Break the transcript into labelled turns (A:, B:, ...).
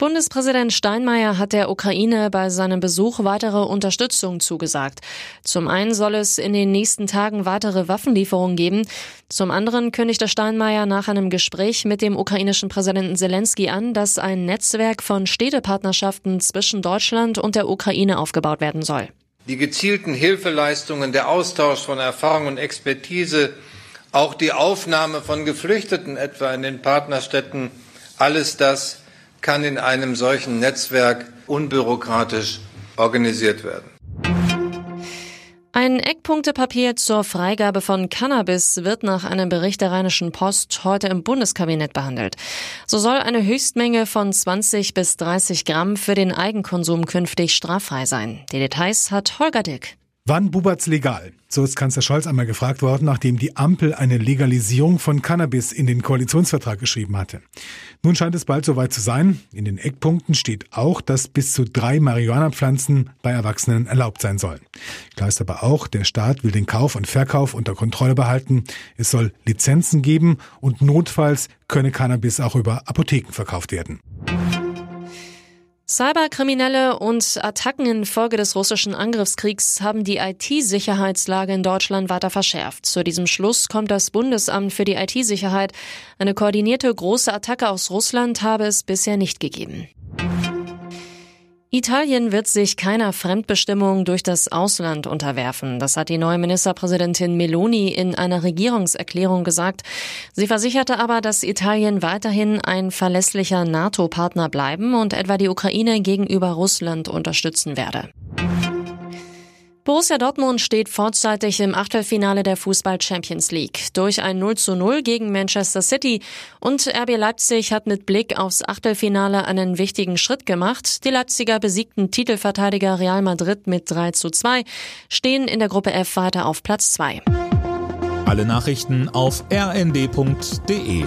A: Bundespräsident Steinmeier hat der Ukraine bei seinem Besuch weitere Unterstützung zugesagt. Zum einen soll es in den nächsten Tagen weitere Waffenlieferungen geben. Zum anderen kündigte Steinmeier nach einem Gespräch mit dem ukrainischen Präsidenten Zelensky an, dass ein Netzwerk von Städtepartnerschaften zwischen Deutschland und der Ukraine aufgebaut werden soll.
B: Die gezielten Hilfeleistungen, der Austausch von Erfahrung und Expertise, auch die Aufnahme von Geflüchteten etwa in den Partnerstädten, alles das kann in einem solchen Netzwerk unbürokratisch organisiert werden.
A: Ein Eckpunktepapier zur Freigabe von Cannabis wird nach einem Bericht der Rheinischen Post heute im Bundeskabinett behandelt. So soll eine Höchstmenge von 20 bis 30 Gramm für den Eigenkonsum künftig straffrei sein. Die Details hat Holger Dick.
C: Wann bubert's legal? So ist Kanzler Scholz einmal gefragt worden, nachdem die Ampel eine Legalisierung von Cannabis in den Koalitionsvertrag geschrieben hatte. Nun scheint es bald soweit zu sein. In den Eckpunkten steht auch, dass bis zu drei Marihuana-Pflanzen bei Erwachsenen erlaubt sein sollen. Klar ist aber auch, der Staat will den Kauf und Verkauf unter Kontrolle behalten. Es soll Lizenzen geben und notfalls könne Cannabis auch über Apotheken verkauft werden.
A: Cyberkriminelle und Attacken infolge des russischen Angriffskriegs haben die IT-Sicherheitslage in Deutschland weiter verschärft. Zu diesem Schluss kommt das Bundesamt für die IT-Sicherheit. Eine koordinierte große Attacke aus Russland habe es bisher nicht gegeben. Italien wird sich keiner Fremdbestimmung durch das Ausland unterwerfen. Das hat die neue Ministerpräsidentin Meloni in einer Regierungserklärung gesagt. Sie versicherte aber, dass Italien weiterhin ein verlässlicher NATO-Partner bleiben und etwa die Ukraine gegenüber Russland unterstützen werde. Borussia Dortmund steht vorzeitig im Achtelfinale der Fußball Champions League. Durch ein 0 zu 0 gegen Manchester City und RB Leipzig hat mit Blick aufs Achtelfinale einen wichtigen Schritt gemacht. Die Leipziger besiegten Titelverteidiger Real Madrid mit 3 zu 2, stehen in der Gruppe F weiter auf Platz 2.
D: Alle Nachrichten auf rnd.de